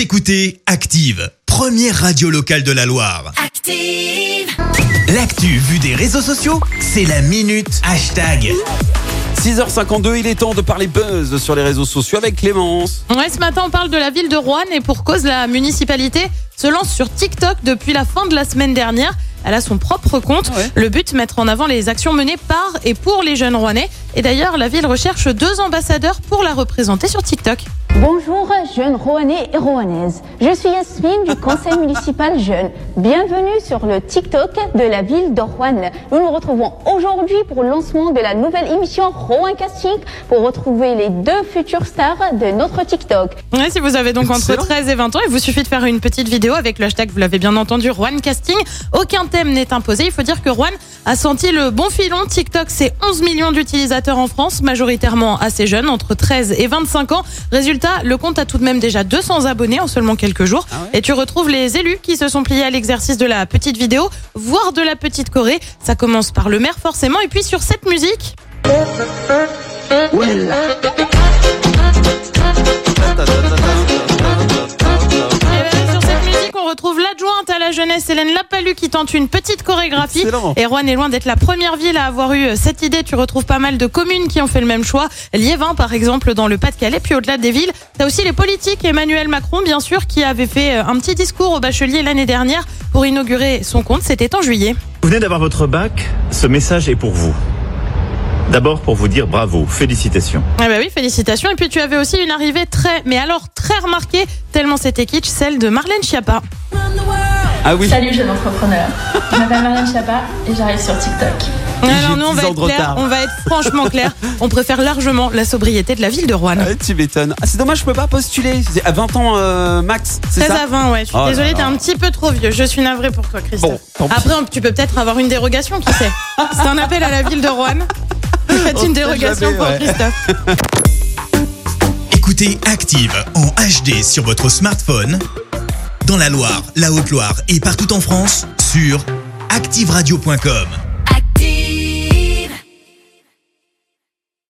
Vous écoutez Active, première radio locale de la Loire. Active. L'actu vue des réseaux sociaux, c'est la minute hashtag. 6h52, il est temps de parler buzz sur les réseaux sociaux avec Clémence. Ouais, ce matin, on parle de la ville de Rouen et pour cause, la municipalité se lance sur TikTok depuis la fin de la semaine dernière. Elle a son propre compte. Ouais. Le but, mettre en avant les actions menées par et pour les jeunes rouennais. Et d'ailleurs, la ville recherche deux ambassadeurs pour la représenter sur TikTok. Bonjour jeunes Roannais et Roannaises. Je suis Yasmine du conseil municipal jeune. Bienvenue sur le TikTok de la ville de Rouen. Nous nous retrouvons aujourd'hui pour le lancement de la nouvelle émission Rouen Casting pour retrouver les deux futures stars de notre TikTok. Ouais, si vous avez donc entre Excellent. 13 et 20 ans, il vous suffit de faire une petite vidéo avec le hashtag, vous l'avez bien entendu, Rouen Casting. Aucun thème n'est imposé. Il faut dire que Rouen a senti le bon filon. TikTok, c'est 11 millions d'utilisateurs en France, majoritairement assez jeunes, entre 13 et 25 ans. Résultat, le compte a tout de même déjà 200 abonnés en seulement quelques jours. Ah ouais et tu retrouves les élus qui se sont pliés à l'exercice de la petite vidéo, voire de la petite Corée. Ça commence par le maire forcément. Et puis sur cette musique, retrouve l'adjointe à la jeunesse, Hélène Lapalu, qui tente une petite chorégraphie. Excellent. Et Rouen est loin d'être la première ville à avoir eu cette idée. Tu retrouves pas mal de communes qui ont fait le même choix. Liévin, par exemple, dans le Pas-de-Calais. Puis au-delà des villes, t'as aussi les politiques. Emmanuel Macron, bien sûr, qui avait fait euh, un petit discours au bachelier l'année dernière pour inaugurer son compte. C'était en juillet. Vous venez d'avoir votre bac, ce message est pour vous. D'abord pour vous dire bravo, félicitations. Ah bah oui, félicitations. Et puis tu avais aussi une arrivée très, mais alors très remarquée, tellement c'était kitsch, celle de Marlène Schiappa. Ah oui, Salut jeune entrepreneur, je m'appelle Marlène Schiappa et j'arrive sur TikTok. Alors nous, on 10 va être clair, on va être franchement clair. On préfère largement la sobriété de la ville de Rouen. Ah, tu m'étonnes. Ah, c'est dommage, je peux pas postuler. C'est à 20 ans euh, max, c'est 16 ça à 20, ouais. Je suis Oh désolée, t'es un petit peu trop vieux. Je suis navrée pour toi, Christophe. Bon, tant pis. Après, on- tu peux peut-être avoir une dérogation, qui sait. C'est un appel à la ville de Rouen. Faites une dérogation jamais, pour ouais. Christophe. Écoutez Active en HD sur votre smartphone, dans la Loire, la Haute-Loire et partout en France, sur activeradio.com.